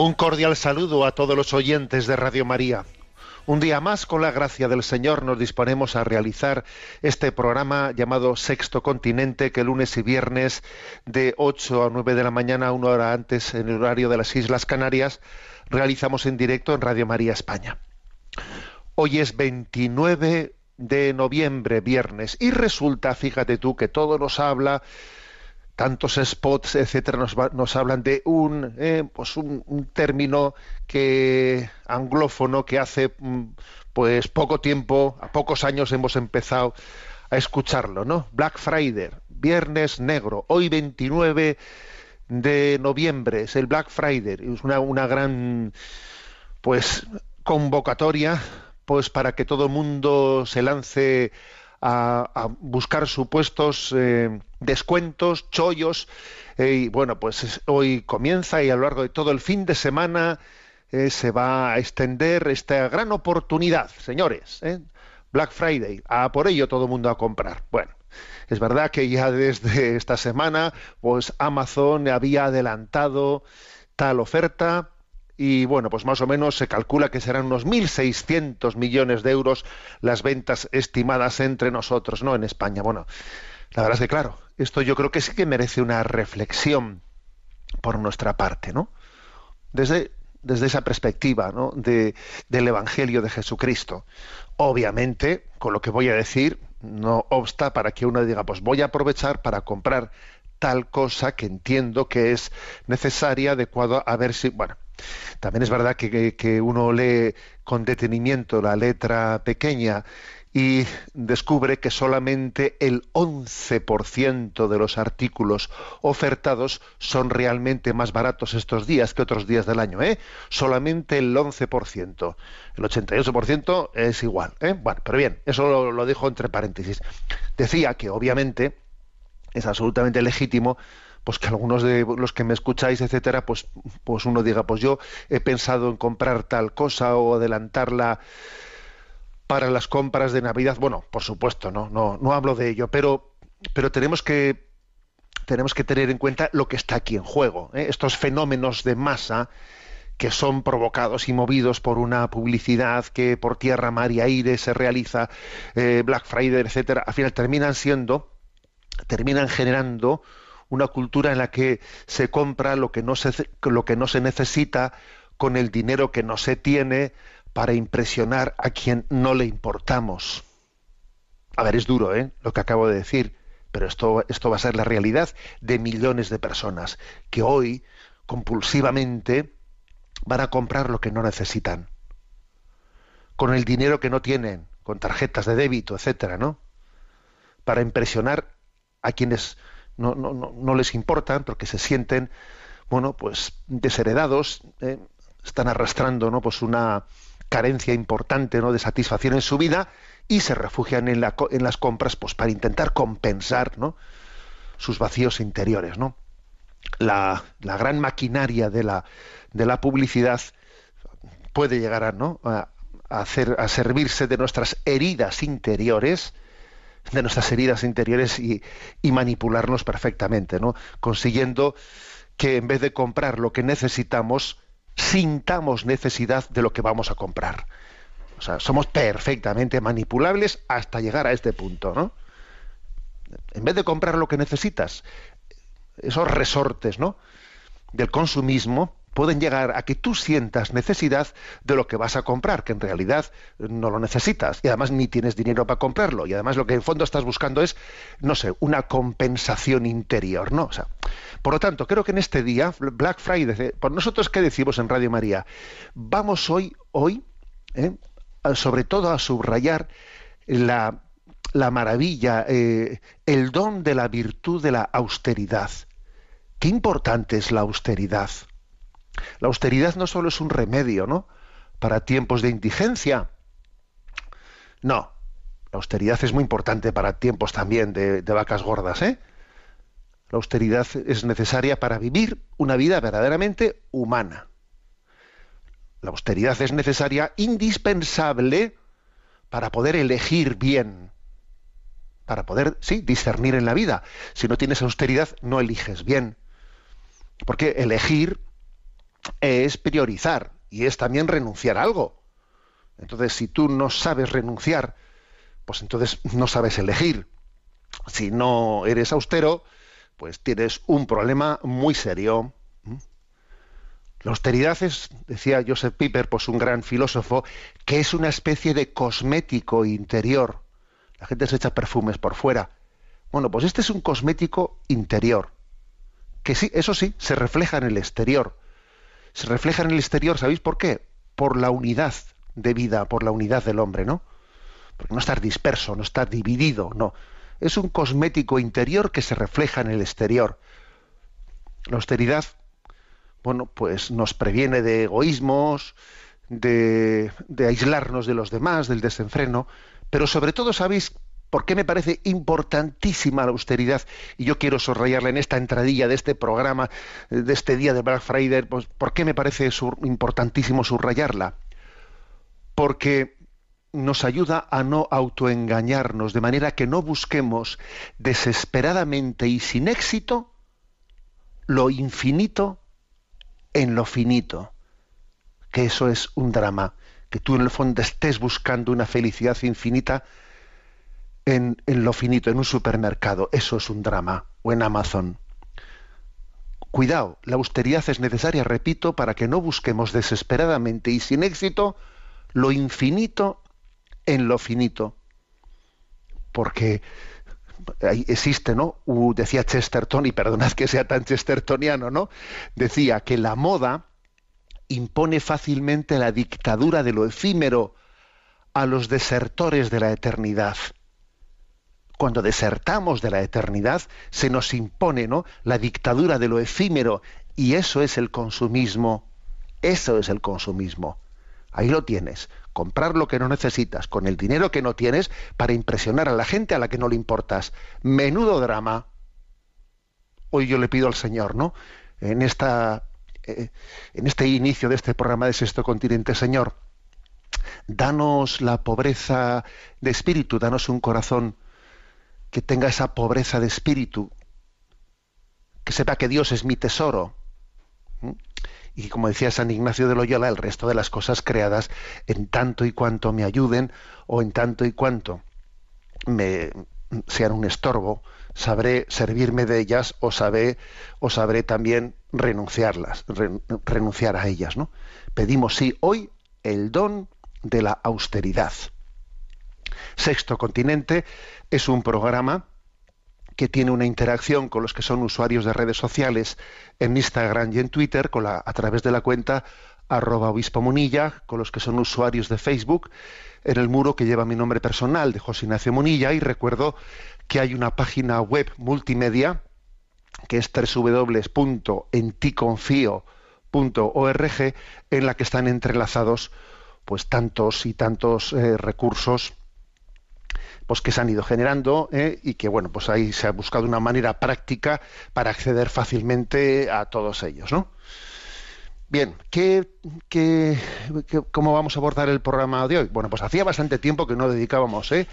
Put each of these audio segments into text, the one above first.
Un cordial saludo a todos los oyentes de Radio María. Un día más, con la gracia del Señor, nos disponemos a realizar este programa llamado Sexto Continente, que lunes y viernes de 8 a 9 de la mañana, una hora antes en el horario de las Islas Canarias, realizamos en directo en Radio María España. Hoy es 29 de noviembre, viernes, y resulta, fíjate tú, que todo nos habla tantos spots, etcétera, nos, va- nos hablan de un, eh, pues un, término que anglófono que hace mm, pues poco tiempo, a pocos años hemos empezado a escucharlo, ¿no? Black Friday, Viernes Negro, hoy 29 de noviembre es el Black Friday, es una, una gran pues convocatoria pues para que todo el mundo se lance a, buscar supuestos eh, descuentos, chollos, eh, y bueno, pues es- hoy comienza y a lo largo de todo el fin de semana eh, se va a extender esta gran oportunidad, señores. Black Friday, a por ello todo el mundo a comprar. Bueno, es verdad que ya desde esta semana, pues Amazon había adelantado tal oferta y bueno, pues más o menos se calcula que serán unos 1.600 millones de euros las ventas estimadas entre nosotros, ¿no? En España. Bueno, la verdad es que claro, esto yo creo que sí que merece una reflexión por nuestra parte, ¿no? Desde, desde esa perspectiva, ¿no? De, del Evangelio de Jesucristo. Obviamente, con lo que voy a decir, no obsta para que uno diga, pues voy a aprovechar para comprar tal cosa que entiendo que es necesaria, adecuada, a ver si, bueno, también es verdad que, uno lee con detenimiento la letra pequeña y descubre que solamente el 11% de los artículos ofertados son realmente más baratos estos días que otros días del año, ¿eh? Solamente el 11%. El 88% es igual, ¿eh? Bueno, pero bien, eso lo, lo dejo entre paréntesis. Decía que obviamente es absolutamente legítimo pues que algunos de los que me escucháis, etcétera, pues, pues uno diga, pues yo he pensado en comprar tal cosa o adelantarla para las compras de Navidad. Bueno, por supuesto, no, no, no hablo de ello, pero, pero tenemos que tenemos que tener en cuenta lo que está aquí en juego. ¿eh? Estos fenómenos de masa que son provocados y movidos por una publicidad que por tierra, mar y aire se realiza, eh, Black Friday, etcétera, al final terminan siendo, terminan generando una cultura en la que se compra lo que no se, lo que no se necesita con el dinero que no se tiene para impresionar a quien no le importamos. A ver, es duro, ¿eh? Lo que acabo de decir, pero esto, esto va a ser la realidad de millones de personas que hoy compulsivamente van a comprar lo que no necesitan, con el dinero que no tienen, con tarjetas de débito, etcétera, ¿no? Para impresionar a quienes no, no, no, no les importan, porque se sienten, bueno, pues desheredados, ¿eh? están arrastrando, ¿no? Pues una carencia importante, ¿no? De satisfacción en su vida y se refugian en, la, en las compras, pues para intentar compensar, ¿no? Sus vacíos interiores, ¿no? La, la gran maquinaria de la, de la publicidad puede llegar a, ¿no? a, a hacer, a servirse de nuestras heridas interiores, de nuestras heridas interiores y, manipularnos perfectamente, ¿no? Consiguiendo que en vez de comprar lo que necesitamos, sintamos necesidad de lo que vamos a comprar. O sea, somos perfectamente manipulables hasta llegar a este punto, ¿no? En vez de comprar lo que necesitas, esos resortes, ¿no? del consumismo pueden llegar a que tú sientas necesidad de lo que vas a comprar, que en realidad no lo necesitas y además ni tienes dinero para comprarlo y además lo que en fondo estás buscando es, no sé, una compensación interior, ¿no? O sea, por lo tanto, creo que en este día, Black Friday, por nosotros qué decimos en Radio María, vamos hoy, hoy, ¿eh? sobre todo a subrayar la, la maravilla, eh, el don de la virtud de la austeridad. Qué importante es la austeridad. La austeridad no solo es un remedio, ¿no? Para tiempos de indigencia. No. La austeridad es muy importante para tiempos también de, de vacas gordas, ¿eh? La austeridad es necesaria para vivir una vida verdaderamente humana. La austeridad es necesaria, indispensable, para poder elegir bien, para poder, sí, discernir en la vida. Si no tienes austeridad, no eliges bien. Porque elegir es priorizar y es también renunciar a algo. Entonces, si tú no sabes renunciar, pues entonces no sabes elegir. Si no eres austero, pues tienes un problema muy serio. La austeridad es, decía Joseph Piper, pues un gran filósofo, que es una especie de cosmético interior. La gente se echa perfumes por fuera. Bueno, pues este es un cosmético interior, que sí, eso sí, se refleja en el exterior. Se refleja en el exterior, ¿sabéis por qué? Por la unidad de vida, por la unidad del hombre, ¿no? Porque no estar disperso, no estar dividido, no es un cosmético interior que se refleja en el exterior. La austeridad, bueno, pues nos previene de egoísmos, de, de, aislarnos de los demás, del desenfreno, pero sobre todo, ¿sabéis por qué me parece importantísima la austeridad? Y yo quiero subrayarla en esta entradilla de este programa, de este día de Black Friday, pues, ¿por qué me parece importantísimo subrayarla? Porque nos ayuda a no autoengañarnos, de manera que no busquemos desesperadamente y sin éxito lo infinito en lo finito, que eso es un drama, que tú en el fondo estés buscando una felicidad infinita en, lo finito, en un supermercado, eso es un drama, o en Amazon. Cuidado, la austeridad es necesaria, repito, para que no busquemos desesperadamente y sin éxito lo infinito en lo finito. Porque existe, ¿no? decía Chesterton, y perdonad que sea tan chestertoniano, ¿no? Decía que la moda impone fácilmente la dictadura de lo efímero a los desertores de la eternidad. Cuando desertamos de la eternidad, se nos impone, ¿no? La dictadura de lo efímero, y eso es el consumismo. Eso es el consumismo. Ahí lo tienes comprar lo que no necesitas con el dinero que no tienes para impresionar a la gente a la que no le importas. Menudo drama. Hoy yo le pido al Señor, ¿no? En esta eh, en este inicio de este programa de Sexto Continente, Señor, danos la pobreza de espíritu, danos un corazón que tenga esa pobreza de espíritu, que sepa que Dios es mi tesoro, y como decía San Ignacio de Loyola, el resto de las cosas creadas en tanto y cuanto me ayuden o en tanto y cuanto me sean un estorbo, sabré servirme de ellas o sabré, o sabré también renunciarlas, renunciar a ellas. ¿no? Pedimos sí hoy el don de la austeridad. Sexto Continente es un programa que tiene una interacción con los que son usuarios de redes sociales en Instagram y en Twitter a través de la cuenta arroba obispo Munilla, con los que son usuarios de Facebook, en el muro que lleva mi nombre personal de José Ignacio Munilla y recuerdo que hay una página web multimedia que es www.enticonfio.org en la que están entrelazados pues tantos y tantos eh, recursos pues que se han ido generando ¿eh? y que bueno pues ahí se ha buscado una manera práctica para acceder fácilmente a todos ellos ¿no? Bien, ¿qué, qué, cómo vamos a abordar el programa de hoy? Bueno, pues hacía bastante tiempo que no dedicábamos, ¿eh?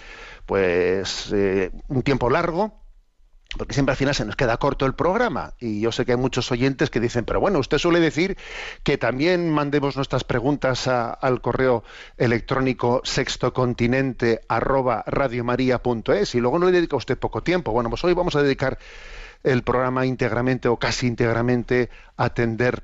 pues eh, un tiempo largo, porque siempre al final se nos queda corto el programa. Y yo sé que hay muchos oyentes que dicen, pero bueno, usted suele decir que también mandemos nuestras preguntas a- al correo electrónico sextocontinente arroba y luego no le dedica usted poco tiempo. Bueno, pues hoy vamos a dedicar el programa íntegramente o casi íntegramente a atender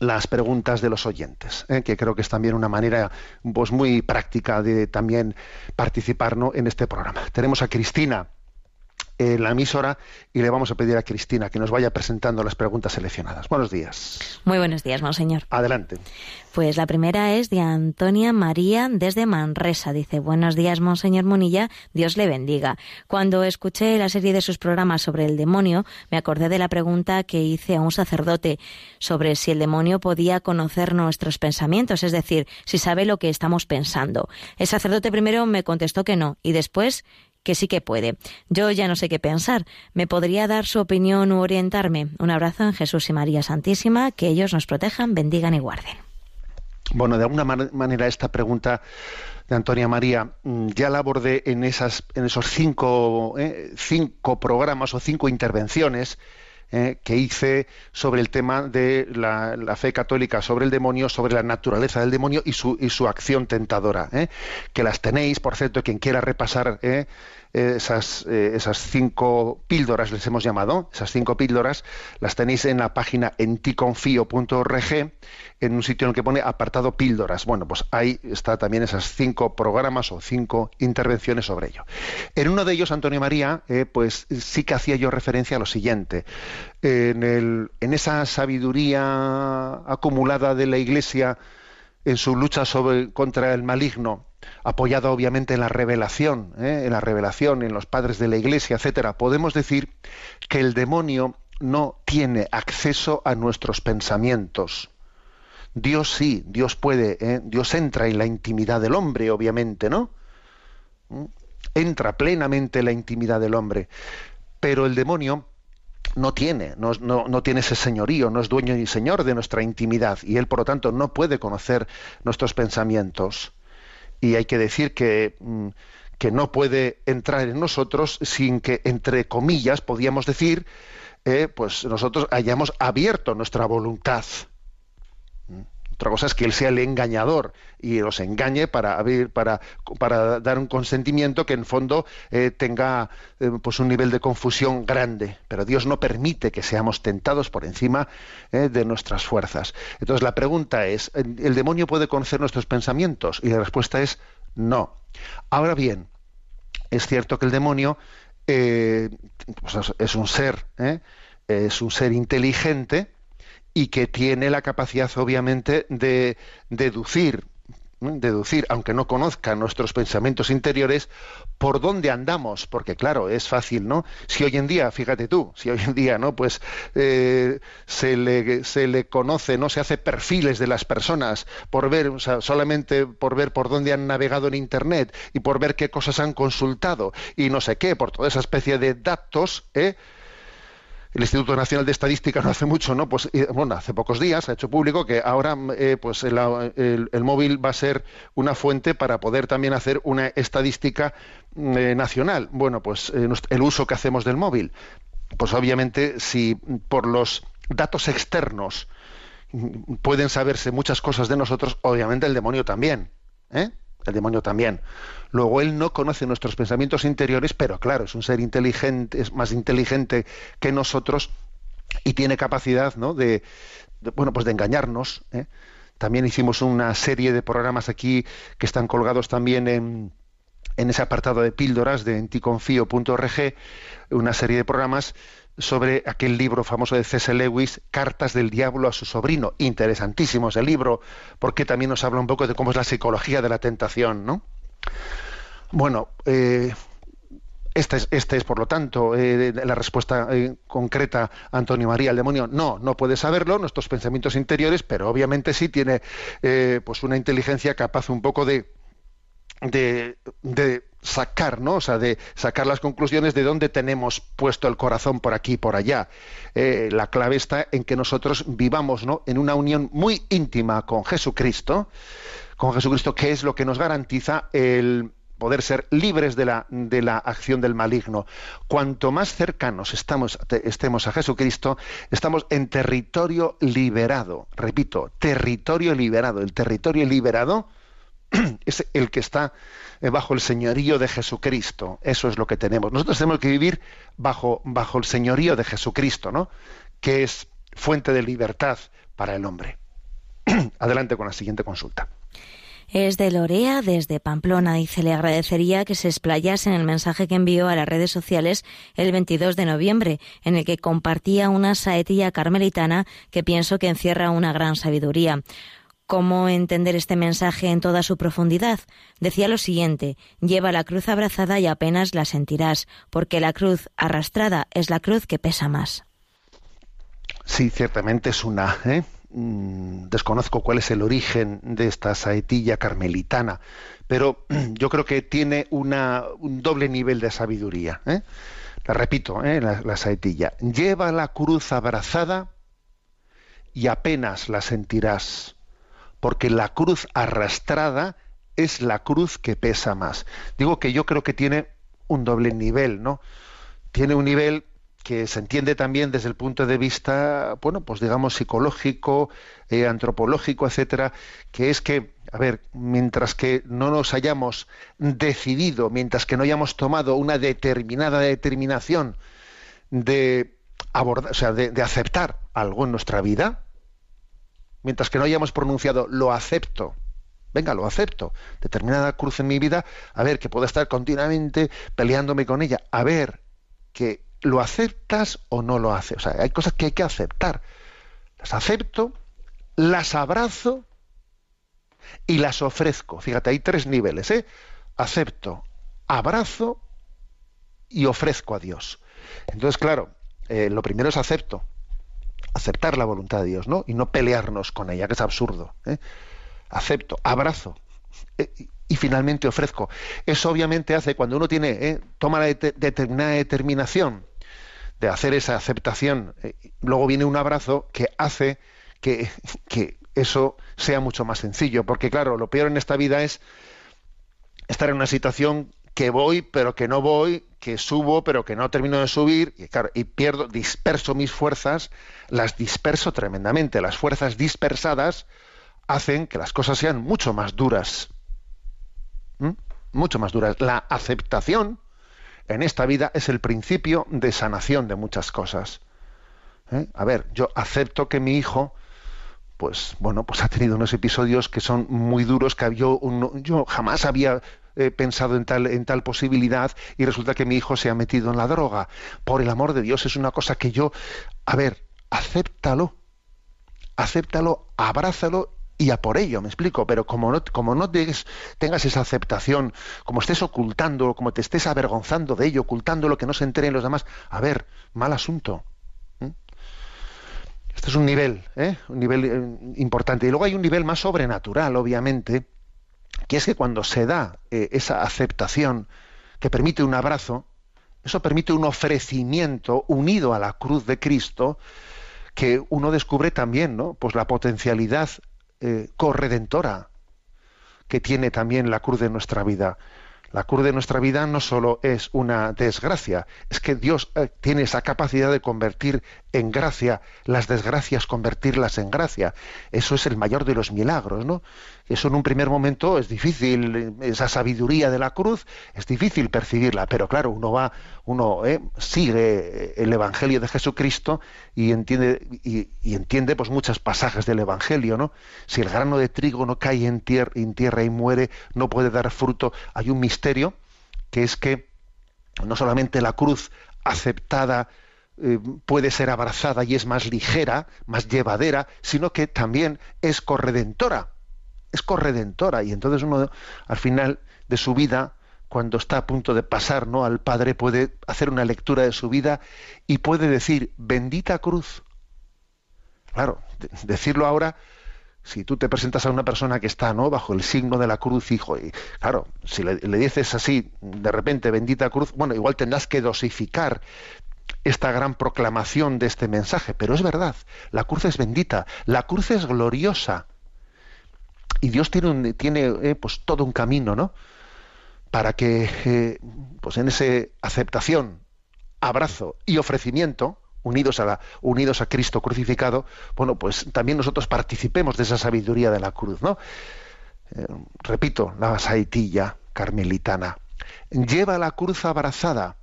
las preguntas de los oyentes, ¿eh? que creo que es también una manera pues, muy práctica de también participar ¿no? en este programa. Tenemos a Cristina en la emisora y le vamos a pedir a Cristina que nos vaya presentando las preguntas seleccionadas. Buenos días. Muy buenos días, monseñor. Adelante. Pues la primera es de Antonia María desde Manresa. Dice, buenos días, Monseñor Munilla, Dios le bendiga. Cuando escuché la serie de sus programas sobre el demonio, me acordé de la pregunta que hice a un sacerdote sobre si el demonio podía conocer nuestros pensamientos, es decir, si sabe lo que estamos pensando. El sacerdote primero me contestó que no y después que sí que puede. Yo ya no sé qué pensar. ¿Me podría dar su opinión u orientarme? Un abrazo en Jesús y María Santísima, que ellos nos protejan, bendigan y guarden. Bueno, de alguna man- manera esta pregunta de Antonia María mm, ya la abordé en esas en esos cinco eh, cinco programas o cinco intervenciones eh, que hice sobre el tema de la, la fe católica sobre el demonio, sobre la naturaleza del demonio y su, y su acción tentadora. eh, que las tenéis, por cierto, quien quiera repasar eh, esas, eh, esas cinco píldoras, les hemos llamado, esas cinco píldoras, las tenéis en la página enticonfio.org, en un sitio en el que pone apartado píldoras. Bueno, pues ahí está también esas cinco programas o cinco intervenciones sobre ello. En uno de ellos, Antonio María, eh, pues sí que hacía yo referencia a lo siguiente. En, el, en esa sabiduría acumulada de la Iglesia en su lucha sobre, contra el maligno, apoyada obviamente en la revelación, ¿eh? en la revelación, en los padres de la Iglesia, etcétera, podemos decir que el demonio no tiene acceso a nuestros pensamientos. Dios sí, Dios puede, ¿eh? Dios entra en la intimidad del hombre, obviamente, ¿no? ¿Mm? Entra plenamente en la intimidad del hombre, pero el demonio no tiene, no, tiene ese señorío, no es dueño ni señor de nuestra intimidad y él, por lo tanto, no puede conocer nuestros pensamientos. Y hay que decir que, mm, que no puede entrar en nosotros sin que, entre comillas, podíamos decir, eh, pues nosotros hayamos abierto nuestra voluntad. Otra cosa es que él sea el engañador y los engañe para, para, para dar un consentimiento que en fondo eh, tenga eh, pues un nivel de confusión grande. Pero Dios no permite que seamos tentados por encima eh, de nuestras fuerzas. Entonces la pregunta es, ¿el demonio puede conocer nuestros pensamientos? Y la respuesta es no. Ahora bien, es cierto que el demonio pues es un ser, es un ser inteligente, y que tiene la capacidad, obviamente, de deducir, deducir, aunque no conozca nuestros pensamientos interiores, por dónde andamos, porque claro, es fácil, ¿no? Si hoy en día, fíjate tú, si hoy en día, ¿no? Pues eh, se, le, se le conoce, ¿no? Se hace perfiles de las personas por ver, o sea, solamente por ver por dónde han navegado en Internet y por ver qué cosas han consultado y no sé qué, por toda esa especie de datos, ¿eh? El Instituto Nacional de Estadística no hace mucho, ¿no? Pues bueno, hace pocos días ha hecho público que ahora eh, pues el, móvil va a ser una fuente para poder también hacer una estadística eh, nacional. Bueno, pues eh, el uso que hacemos del móvil. Pues obviamente si por los datos externos pueden saberse muchas cosas de nosotros, obviamente el demonio también. ¿eh? El demonio también. Luego él no conoce nuestros pensamientos interiores, pero claro, es un ser inteligente, es más inteligente que nosotros y tiene capacidad, ¿no? De, bueno, pues de engañarnos. ¿eh? También hicimos una serie de programas aquí que están colgados también en, en ese apartado de píldoras de enticonfío.org, una serie de programas sobre aquel libro famoso de C.S. Lewis, Cartas del Diablo a su sobrino. Interesantísimo ese libro, porque también nos habla un poco de cómo es la psicología de la tentación, ¿no? Bueno, eh, esta es, este es, por lo tanto, eh, la respuesta eh, concreta Antonio María, el demonio. No, no puede saberlo, nuestros pensamientos interiores, pero obviamente sí tiene pues una inteligencia capaz un poco de, de sacar, ¿no? O sea, de sacar las conclusiones de dónde tenemos puesto el corazón por aquí y por allá. Eh, la clave está en que nosotros vivamos, ¿no? En una unión muy íntima con Jesucristo, con Jesucristo, que es lo que nos garantiza el poder ser libres de la, de la acción del maligno. Cuanto más cercanos estamos, te- estemos a Jesucristo, estamos en territorio liberado. Repito, territorio liberado. El territorio liberado es el que está eh, bajo el señorío de Jesucristo. Eso es lo que tenemos. Nosotros tenemos que vivir bajo, bajo el señorío de Jesucristo, ¿no? Que es fuente de libertad para el hombre. Adelante con la siguiente consulta. Es de Lorea desde Pamplona. Dice, le agradecería que se explayase en el mensaje que envió a las redes sociales el 22 de noviembre, en el que compartía una saetilla carmelitana que pienso que encierra una gran sabiduría. ¿Cómo entender este mensaje en toda su profundidad? Decía lo siguiente, lleva la cruz abrazada y apenas la sentirás, porque la cruz arrastrada es la cruz que pesa más. Sí, ciertamente es una. ¿eh? Mm, Desconozco cuál es el origen de esta saetilla carmelitana, pero yo creo que tiene un doble nivel de sabiduría. ¿eh? La repito, ¿eh? la saetilla. Lleva la cruz abrazada y apenas la sentirás, porque la cruz arrastrada es la cruz que pesa más. Digo que yo creo que tiene un doble nivel, ¿no? Tiene un nivel que se entiende también desde el punto de vista, bueno, pues digamos psicológico, eh, antropológico, etcétera, que es que, a ver, mientras que no nos hayamos decidido, mientras que no hayamos tomado una determinada determinación de abordar, o sea, de, de aceptar algo en nuestra vida, mientras que no hayamos pronunciado lo acepto, venga, lo acepto, determinada cruz en mi vida, a ver, que puedo estar continuamente peleándome con ella, a ver, que lo aceptas o no lo haces. O sea, hay cosas que hay que aceptar. Las acepto, las abrazo y las ofrezco. Fíjate, hay tres niveles, ¿eh? Acepto, abrazo y ofrezco a Dios. Entonces, claro, eh, lo primero es acepto. Aceptar la voluntad de Dios, ¿no? Y no pelearnos con ella, que es absurdo. ¿eh? Acepto, abrazo. eh, y- finalmente ofrezco. Eso obviamente hace cuando uno tiene, eh, toma la det- determinada determinación de hacer esa aceptación, eh, luego viene un abrazo que hace que eso sea mucho más sencillo. Porque claro, lo peor en esta vida es estar en una situación que voy pero que no voy, que subo pero que no termino de subir, y claro, y pierdo, disperso mis fuerzas, las disperso tremendamente. Las fuerzas dispersadas hacen que las cosas sean mucho más duras. ¿Mm? Mucho más duras. La aceptación en esta vida es el principio de sanación de muchas cosas. ¿Eh? A ver, yo acepto que mi hijo, pues bueno, pues ha tenido unos episodios que son muy duros, que yo, yo jamás había pensado en tal, en tal posibilidad y resulta que mi hijo se ha metido en la droga. Por el amor de Dios, es una cosa que yo, a ver, acéptalo, acéptalo, abrázalo y a por ello, me explico, pero como no, como no tengas esa aceptación, como estés ocultando, como te estés avergonzando de ello, ocultando lo que no se enteren los demás, a ver, mal asunto. ¿Mm? Este es un nivel, ¿eh? un nivel eh, importante. Y luego hay un nivel más sobrenatural, obviamente, que es que cuando se da eh, esa aceptación que permite un abrazo, eso permite un ofrecimiento unido a la cruz de Cristo, que uno descubre también, ¿no? Pues la potencialidad eh, corredentora que tiene también la cruz de nuestra vida. La cruz de nuestra vida no solo es una desgracia, es que Dios eh, tiene esa capacidad de convertir en gracia las desgracias, convertirlas en gracia. Eso es el mayor de los milagros, ¿no? Eso en un primer momento es difícil, esa sabiduría de la cruz es difícil percibirla, pero claro, uno va, uno eh, sigue el Evangelio de Jesucristo y entiende y, y entiende pues muchos pasajes del Evangelio, ¿no? Si el grano de trigo no cae en tierra, en tierra y muere, no puede dar fruto. Hay un misterio que es que no solamente la cruz aceptada eh, puede ser abrazada y es más ligera, más llevadera, sino que también es corredentora. Es corredentora. Y entonces uno al final de su vida, cuando está a punto de pasar ¿no? al Padre, puede hacer una lectura de su vida y puede decir, bendita cruz. Claro, de- decirlo ahora si tú te presentas a una persona que está no bajo el signo de la cruz hijo y claro si le, dices así de repente bendita cruz bueno igual tendrás que dosificar esta gran proclamación de este mensaje pero es verdad la cruz es bendita la cruz es gloriosa y Dios tiene un, eh, pues todo un camino no para que eh, pues en esa aceptación abrazo y ofrecimiento unidos a, la, unidos a Cristo crucificado, bueno, pues también nosotros participemos de esa sabiduría de la cruz, ¿no? Eh, repito, la saetilla carmelitana. Lleva la cruz abrazada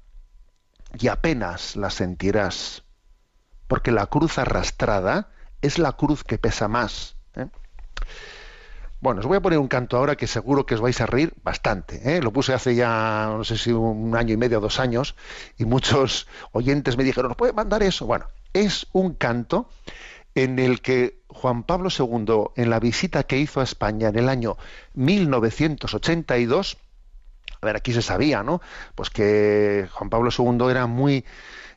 y apenas la sentirás, porque la cruz arrastrada es la cruz que pesa más. ¿eh? Bueno, os voy a poner un canto ahora que seguro que os vais a reír bastante. ¿eh? Lo puse hace ya, no sé si un año y medio o dos años, y muchos oyentes me dijeron, ¿nos puede mandar eso? Bueno, es un canto en el que Juan Pablo II, en la visita que hizo a España en el año 1982, a ver, aquí se sabía, ¿no? Pues que Juan Pablo II era muy,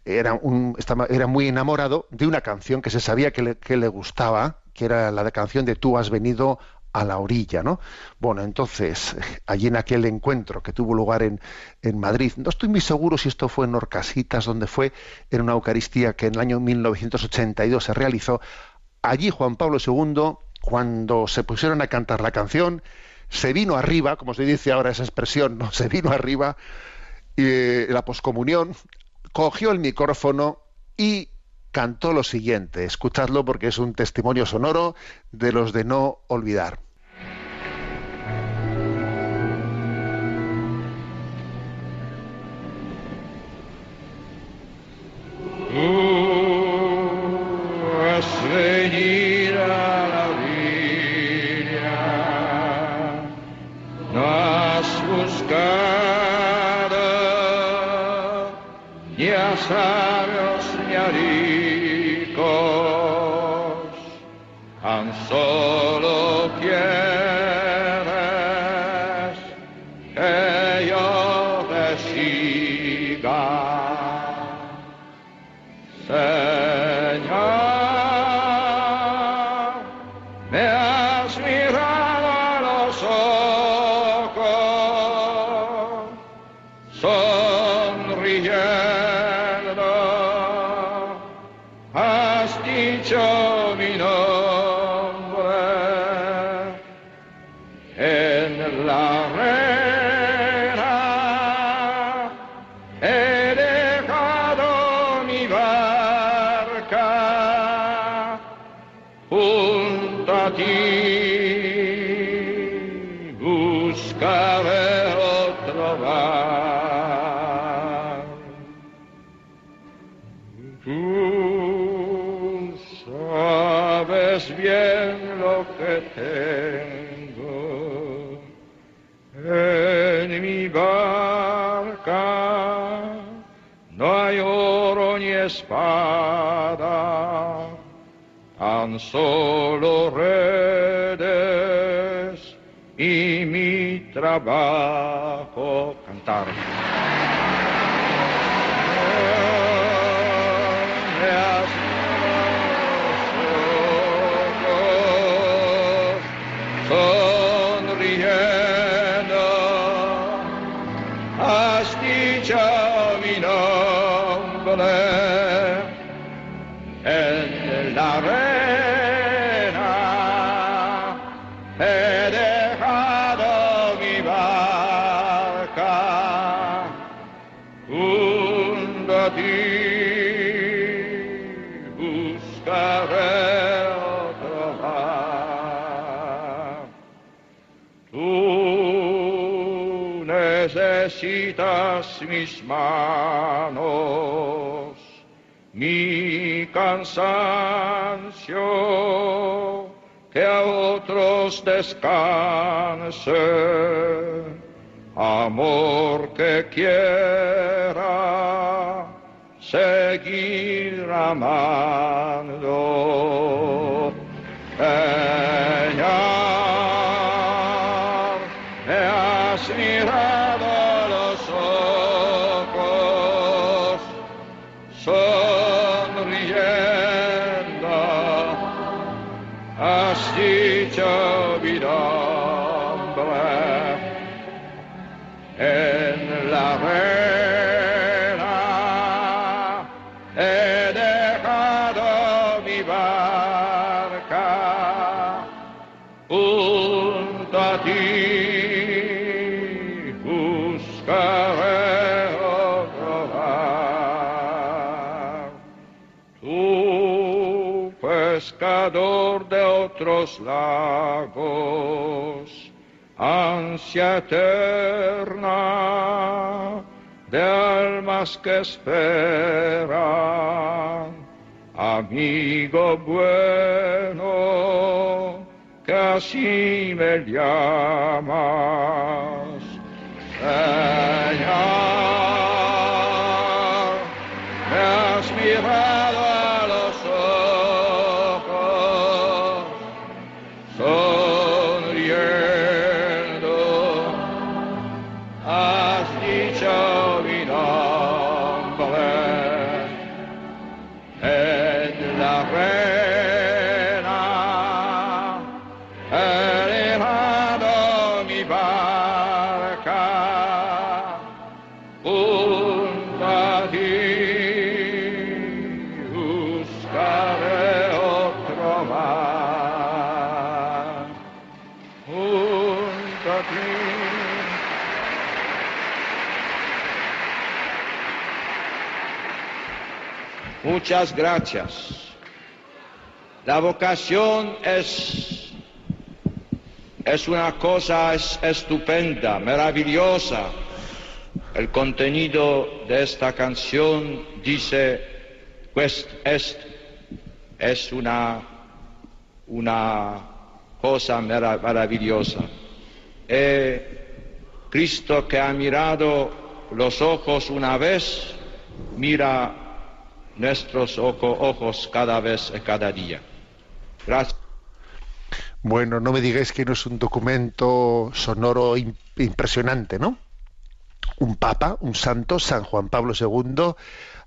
era, un, estaba, era muy enamorado de una canción que se sabía que le, que le gustaba, que era la canción de Tú has venido a la orilla, ¿no? Bueno, entonces, allí en aquel encuentro que tuvo lugar en, en, Madrid, no estoy muy seguro si esto fue en Orcasitas, donde fue en una Eucaristía que en el año 1982 se realizó, allí Juan Pablo II, cuando se pusieron a cantar la canción, se vino arriba, como se dice ahora esa expresión, ¿no? Se vino arriba, eh, la poscomunión, cogió el micrófono y cantó lo siguiente. Escuchadlo porque es un testimonio sonoro de los de no olvidar. sabios ni a ricos, tan solo barca junto a ti. Buscaré otro mar. Tú sabes bien lo que tengo espada, tan solo redes y mi trabajo cantar. Necesitas mis manos, mi cansancio, que a otros descanse, amor que quiera seguir amando. Señor, otros lagos, ansia eterna de almas que esperan, amigo bueno, que así me llamas. Muchas gracias. La vocación es, es una cosa es- estupenda, maravillosa. El contenido de esta canción dice, pues es, es una, una cosa mara- maravillosa. Cristo que ha mirado los ojos una vez, mira nuestros ojo- ojos cada vez cada día. Gracias. Bueno, no me digáis que no es un documento sonoro im- impresionante, ¿no? Un papa, un santo, San Juan Pablo II,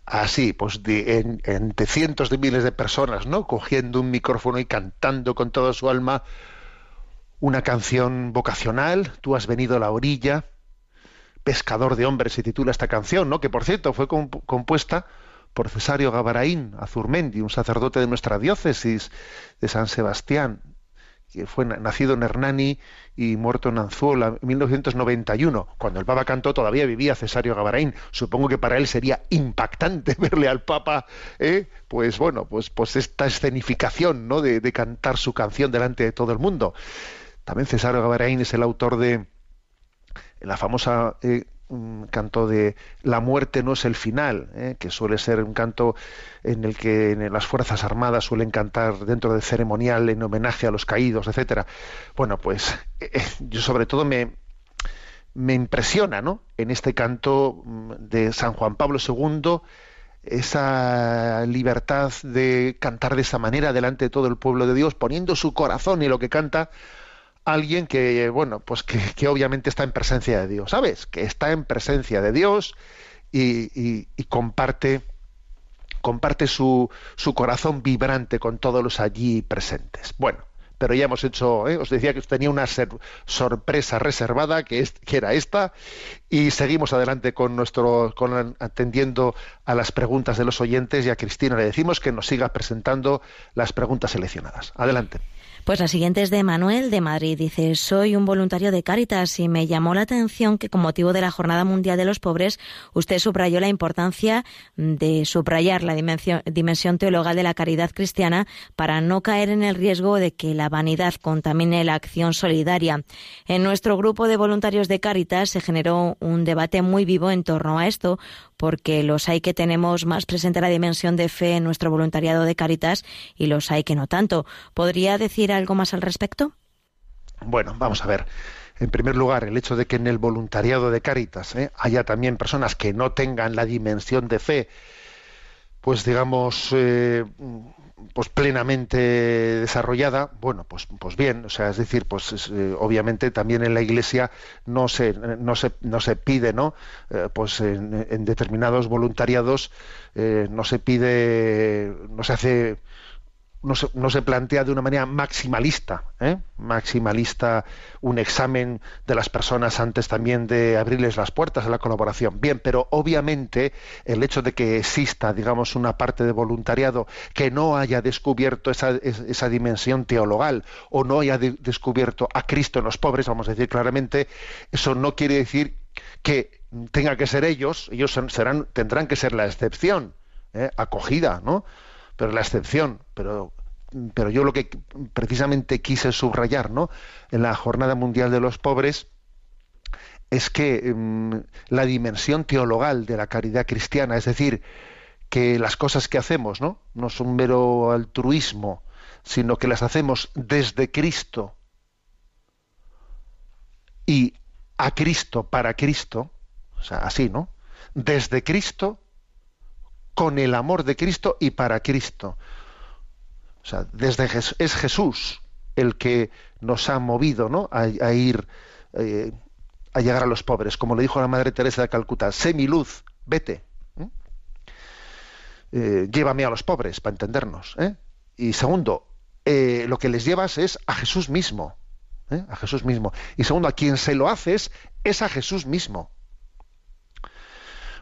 así, pues de, en- entre cientos de miles de personas, ¿no? Cogiendo un micrófono y cantando con toda su alma una canción vocacional, Tú has venido a la orilla, Pescador de hombres se titula esta canción, ¿no? Que por cierto fue comp- compuesta por Cesario Gavaraín Azurmendi, un sacerdote de nuestra diócesis de San Sebastián, que fue na- nacido en Hernani y muerto en Anzuola en 1991. Cuando el Papa cantó todavía vivía Cesario Gavaraín. Supongo que para él sería impactante verle al Papa, ¿eh? pues bueno, pues, pues esta escenificación ¿no? de, de cantar su canción delante de todo el mundo. También Cesario Gavaraín es el autor de la famosa eh, mm, canto de La muerte no es el final, eh, que suele ser un canto en el que las Fuerzas Armadas suelen cantar dentro del ceremonial en homenaje a los caídos, etcétera. Bueno, pues eh, yo sobre todo me, me impresiona, ¿no? En este canto mm, de San Juan Pablo II, esa libertad de cantar de esa manera delante de todo el pueblo de Dios, poniendo su corazón y lo que canta alguien que, bueno, pues que, obviamente está en presencia de Dios, ¿sabes? Que está en presencia de Dios y, comparte, comparte su, su corazón vibrante con todos los allí presentes. Bueno, pero ya hemos hecho, ¿eh? os decía que tenía una sorpresa reservada, que, es, que era esta, y seguimos adelante con nuestro, con, atendiendo a las preguntas de los oyentes y a Cristina le decimos que nos siga presentando las preguntas seleccionadas. Adelante. Pues la siguiente es de Manuel de Madrid. Dice, soy un voluntario de Cáritas y me llamó la atención que con motivo de la Jornada Mundial de los Pobres usted subrayó la importancia de subrayar la dimensión, dimensión teologal de la caridad cristiana para no caer en el riesgo de que la vanidad contamine la acción solidaria. En nuestro grupo de voluntarios de Cáritas se generó un debate muy vivo en torno a esto porque los hay que tenemos más presente la dimensión de fe en nuestro voluntariado de Cáritas y los hay que no tanto. ¿Podría decir algo más al respecto? Bueno, vamos a ver. En primer lugar, el hecho de que en el voluntariado de Cáritas ¿eh? haya también personas que no tengan la dimensión de fe, pues digamos, eh, pues plenamente desarrollada, bueno, pues, pues bien, o sea, es decir, pues es, eh, obviamente también en la Iglesia no se, no se, no se pide, ¿no? Pues en, determinados voluntariados no se pide, no se hace no se, se plantea de una manera maximalista, ¿eh? maximalista un examen de las personas antes también de abrirles las puertas a la colaboración. Bien, pero obviamente el hecho de que exista, digamos, una parte de voluntariado que no haya descubierto esa, esa dimensión teologal o no haya de, descubierto a Cristo en los pobres, vamos a decir claramente, eso no quiere decir que tenga que ser ellos, ellos serán, tendrán que ser la excepción, ¿eh? acogida, ¿no? pero la excepción, pero yo lo que precisamente quise subrayar, ¿no? En la Jornada Mundial de los Pobres es que mm, la dimensión teologal de la caridad cristiana, es decir, que las cosas que hacemos, ¿no? No son mero altruismo, sino que las hacemos desde Cristo y a Cristo para Cristo, o sea, así, ¿no? Desde Cristo, con el amor de Cristo y para Cristo. O sea, desde es Jesús el que nos ha movido, ¿no? A, ir eh, a llegar a los pobres, como le dijo la Madre Teresa de Calcuta, sé mi luz, vete, eh, llévame a los pobres, para entendernos. ¿eh? Y segundo, eh, lo que les llevas es a Jesús mismo. A Jesús mismo. Y segundo, a quien se lo haces es a Jesús mismo.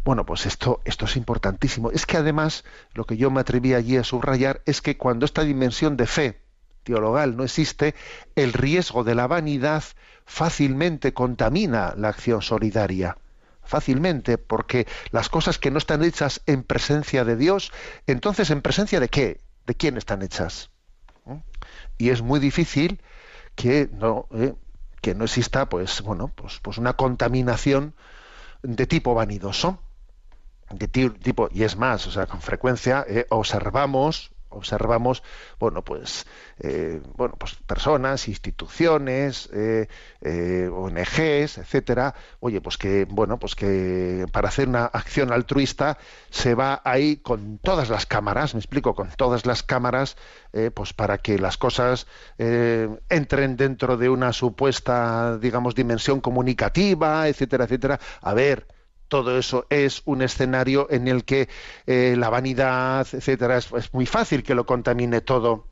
Bueno, pues esto, esto es importantísimo. Es que además, lo que yo me atreví allí a subrayar es que cuando esta dimensión de fe teologal no existe, el riesgo de la vanidad fácilmente contamina la acción solidaria fácilmente, porque las cosas que no están hechas en presencia de Dios, entonces en presencia de qué? ¿De quién están hechas? ¿Mm? Y es muy difícil que no, eh, que no exista, pues, bueno, pues, pues una contaminación de tipo vanidoso, de tipo, y es más, o sea, con frecuencia eh, observamos observamos bueno pues eh, bueno pues personas instituciones eh, eh, ONGs etcétera. Oye pues que bueno pues que para hacer una acción altruista se va ahí con todas las cámaras me explico con todas las cámaras pues para que las cosas entren dentro de una supuesta digamos dimensión comunicativa etcétera etcétera. A ver todo eso es un escenario en el que eh, la vanidad, etcétera, es, muy fácil que lo contamine todo.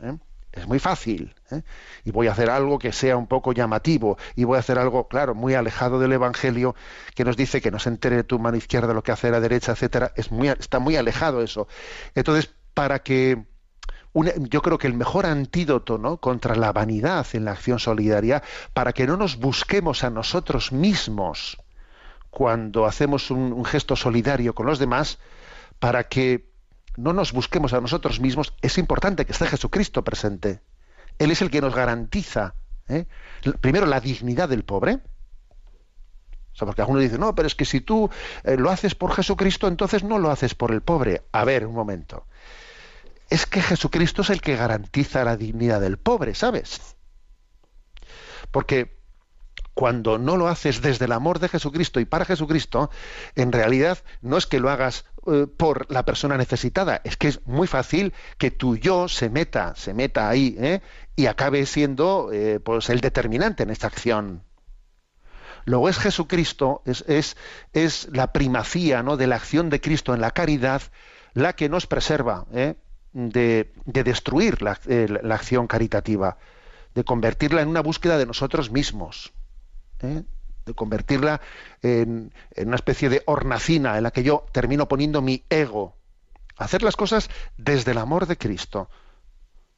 ¿eh? Es muy fácil. ¿eh? Y voy a hacer algo que sea un poco llamativo. Y voy a hacer algo, claro, muy alejado del Evangelio, que nos dice que no se entere tu mano izquierda lo que hace la derecha, etcétera. Está muy alejado eso. Entonces, para que yo creo que el mejor antídoto ¿no? contra la vanidad en la acción solidaria, para que no nos busquemos a nosotros mismos, cuando hacemos un, gesto solidario con los demás, para que no nos busquemos a nosotros mismos, es importante que esté Jesucristo presente. Él es el que nos garantiza, ¿eh? primero, la dignidad del pobre. O sea, porque algunos dicen, no, pero es que si tú eh, lo haces por Jesucristo, entonces no lo haces por el pobre. A ver, un momento. Es que Jesucristo es el que garantiza la dignidad del pobre, ¿sabes? Porque cuando no lo haces desde el amor de Jesucristo y para Jesucristo, en realidad no es que lo hagas eh, por la persona necesitada, es que es muy fácil que tu yo se meta, se meta ahí ¿eh? y acabe siendo eh, pues el determinante en esta acción. Luego es Jesucristo, es, es, es la primacía ¿no? de la acción de Cristo en la caridad la que nos preserva de, de, destruir la, la acción caritativa, de convertirla en una búsqueda de nosotros mismos. ¿Eh? de convertirla en, una especie de hornacina en la que yo termino poniendo mi ego. Hacer las cosas desde el amor de Cristo,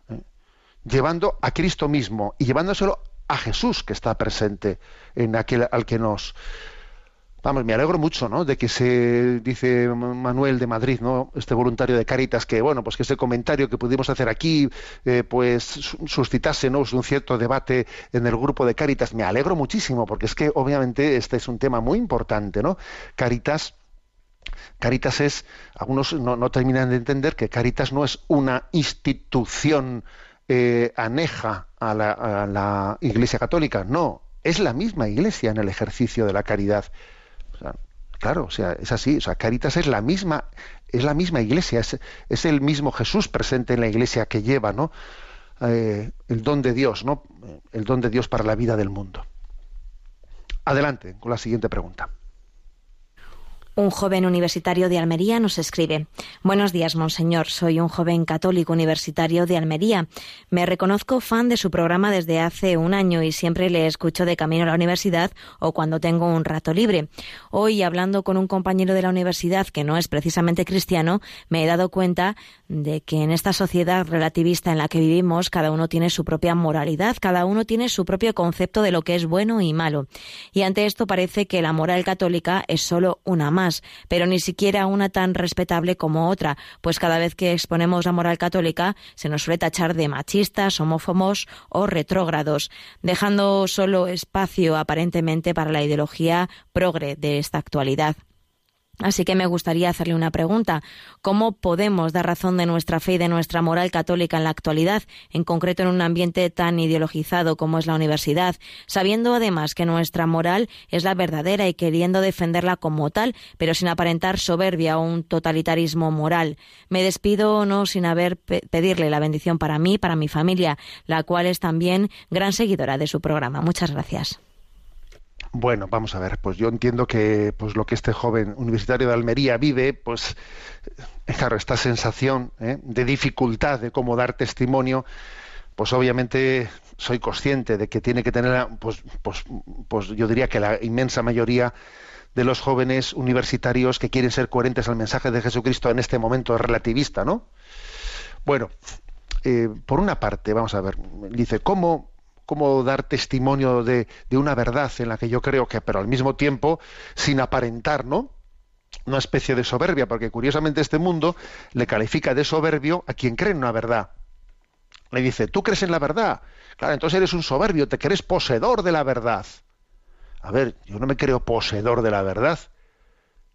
¿eh? llevando a Cristo mismo y llevándoselo a Jesús que está presente en aquel al que nos Vamos, me alegro mucho, ¿no? De que se dice Manuel de Madrid, ¿no? Este voluntario de Caritas, que bueno, pues que ese comentario que pudimos hacer aquí, eh, pues suscitase, ¿no? Un cierto debate en el grupo de Caritas. Me alegro muchísimo, porque es que obviamente este es un tema muy importante, ¿no? Caritas. Caritas es, algunos no, terminan de entender que Caritas no es una institución eh, aneja a la, a la Iglesia Católica, no, es la misma Iglesia en el ejercicio de la caridad claro, o sea, es así. O sea, Caritas es la misma, es la misma iglesia, es, el mismo Jesús presente en la iglesia que lleva, ¿no? Eh, el don de Dios, ¿no? El don de Dios para la vida del mundo. Adelante con la siguiente pregunta. Un joven universitario de Almería nos escribe Buenos días, monseñor. Soy un joven católico universitario de Almería. Me reconozco fan de su programa desde hace un año y siempre le escucho de camino a la universidad o cuando tengo un rato libre. Hoy, hablando con un compañero de la universidad que no es precisamente cristiano, me he dado cuenta de que en esta sociedad relativista en la que vivimos, cada uno tiene su propia moralidad, cada uno tiene su propio concepto de lo que es bueno y malo. Y ante esto parece que la moral católica es solo una más, pero ni siquiera una tan respetable como otra, pues cada vez que exponemos la moral católica se nos suele tachar de machistas, homófobos o retrógrados, dejando solo espacio aparentemente para la ideología progre de esta actualidad. Así que me gustaría hacerle una pregunta. ¿Cómo podemos dar razón de nuestra fe y de nuestra moral católica en la actualidad, en concreto en un ambiente tan ideologizado como es la universidad, sabiendo además que nuestra moral es la verdadera y queriendo defenderla como tal, pero sin aparentar soberbia o un totalitarismo moral? Me despido no sin haber pedirle la bendición para mí, para mi familia, la cual es también gran seguidora de su programa. Muchas gracias. Bueno, vamos a ver, pues yo entiendo que pues lo que este joven universitario de Almería vive, pues eh, claro, esta sensación ¿eh? de dificultad de cómo dar testimonio, pues obviamente soy consciente de que tiene que tener, pues, pues, pues yo diría que la inmensa mayoría de los jóvenes universitarios que quieren ser coherentes al mensaje de Jesucristo en este momento relativista, ¿no? Bueno, eh, por una parte, vamos a ver, dice, ¿cómo, cómo dar testimonio de, una verdad en la que yo creo que, pero al mismo tiempo, sin aparentar, ¿no? Una especie de soberbia, porque curiosamente este mundo le califica de soberbio a quien cree en una verdad. Le dice, tú crees en la verdad. Claro, entonces eres un soberbio, te crees poseedor de la verdad. A ver, yo no me creo poseedor de la verdad.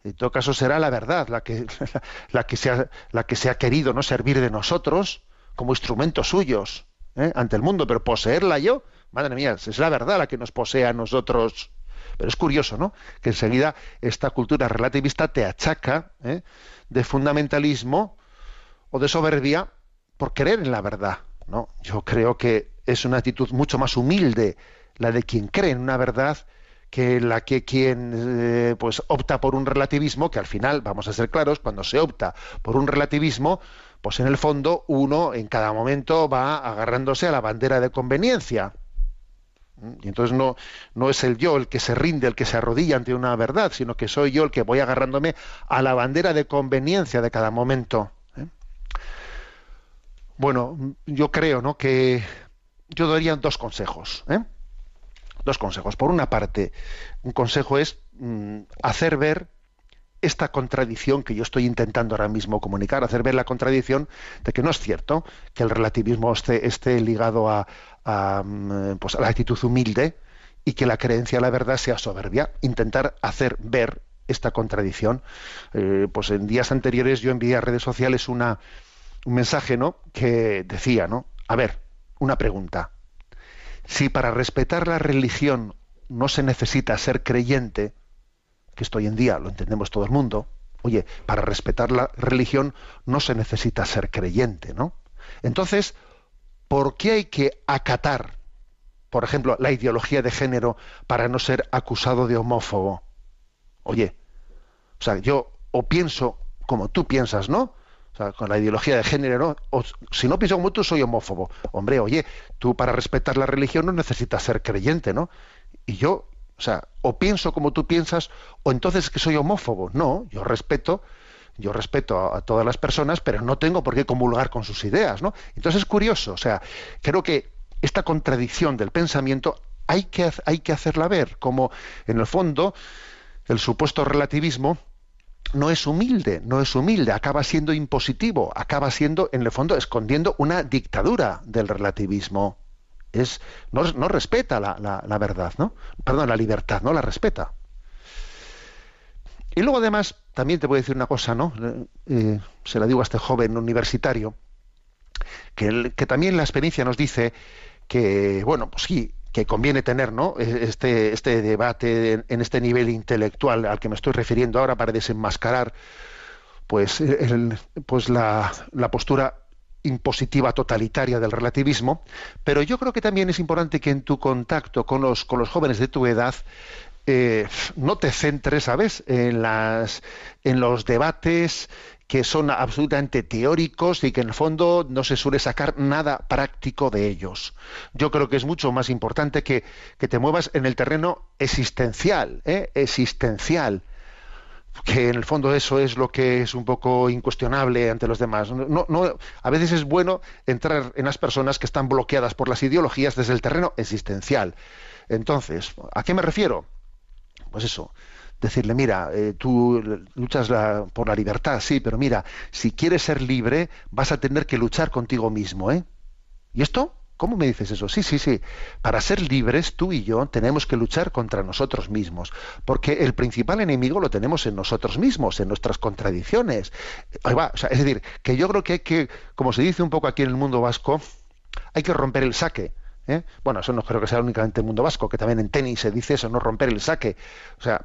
En todo caso será la verdad la que, la, que, se, ha, la que se ha querido no servir de nosotros como instrumentos suyos. ¿Eh? ante el mundo, pero poseerla yo, madre mía, es la verdad la que nos posee a nosotros. Pero es curioso, ¿no? Que enseguida esta cultura relativista te achaca ¿eh? de fundamentalismo o de soberbia por creer en la verdad. ¿no? Yo creo que es una actitud mucho más humilde la de quien cree en una verdad que la que quien eh, pues opta por un relativismo que al final vamos a ser claros cuando se opta por un relativismo pues en el fondo uno en cada momento va agarrándose a la bandera de conveniencia. Y entonces no, no es el yo el que se rinde, el que se arrodilla ante una verdad, sino que soy yo el que voy agarrándome a la bandera de conveniencia de cada momento. ¿eh? Bueno, yo creo ¿no? que yo daría dos consejos. ¿eh? Dos consejos. Por una parte, un consejo es mm, hacer ver esta contradicción que yo estoy intentando ahora mismo comunicar, hacer ver la contradicción de que no es cierto que el relativismo esté, ligado a, mm, pues a, la actitud humilde y que la creencia a la verdad sea soberbia. Intentar hacer ver esta contradicción. Eh, pues en días anteriores yo envié a redes sociales una, un mensaje ¿no? que decía, ¿no? A ver, una pregunta. Si para respetar la religión no se necesita ser creyente, que esto hoy en día lo entendemos todo el mundo, oye, para respetar la religión no se necesita ser creyente, ¿no? Entonces, ¿por qué hay que acatar, por ejemplo, la ideología de género para no ser acusado de homófobo? Oye, o sea, yo o pienso como tú piensas, ¿no? O sea, con la ideología de género, ¿no? O si no pienso como tú, soy homófobo. Hombre, oye, tú para respetar la religión no necesitas ser creyente, ¿no? Y yo o sea, o pienso como tú piensas, o entonces que soy homófobo. No, yo respeto, yo respeto a, todas las personas, pero no tengo por qué comulgar con sus ideas, ¿no? Entonces es curioso, o sea, creo que esta contradicción del pensamiento hay que, hay que hacerla ver, como en el fondo el supuesto relativismo no es humilde, no es humilde, acaba siendo impositivo, acaba siendo, en el fondo, escondiendo una dictadura del relativismo no respeta la, la, verdad, ¿no? Perdón, la libertad, no la respeta. Y luego además, también te voy a decir una cosa, ¿no? Eh, se la digo a este joven universitario, que, que también la experiencia nos dice que, bueno, pues sí, que conviene tener ¿no? E, este, este debate en, este nivel intelectual al que me estoy refiriendo ahora para desenmascarar pues, pues la, la postura impositiva totalitaria del relativismo, pero yo creo que también es importante que en tu contacto con los, con los jóvenes de tu edad eh, no te centres, ¿sabes?, en, las, en los debates que son absolutamente teóricos y que en el fondo no se suele sacar nada práctico de ellos. Yo creo que es mucho más importante que, que te muevas en el terreno existencial, ¿eh? existencial que en el fondo eso es lo que es un poco incuestionable ante los demás. No, no, a veces es bueno entrar en las personas que están bloqueadas por las ideologías desde el terreno existencial. Entonces, ¿a qué me refiero? Pues eso, decirle, mira, eh, tú luchas por la libertad, sí, pero mira, si quieres ser libre, vas a tener que luchar contigo mismo, ¿eh? ¿Y esto? ¿Cómo me dices eso? Sí, sí, sí. Para ser libres, tú y yo tenemos que luchar contra nosotros mismos, porque el principal enemigo lo tenemos en nosotros mismos, en nuestras contradicciones. O sea, es decir, que yo creo que hay que, como se dice un poco aquí en el mundo vasco, hay que romper el saque. ¿eh? Bueno, eso no creo que sea únicamente el mundo vasco, que también en tenis se dice eso, no romper el saque. O sea,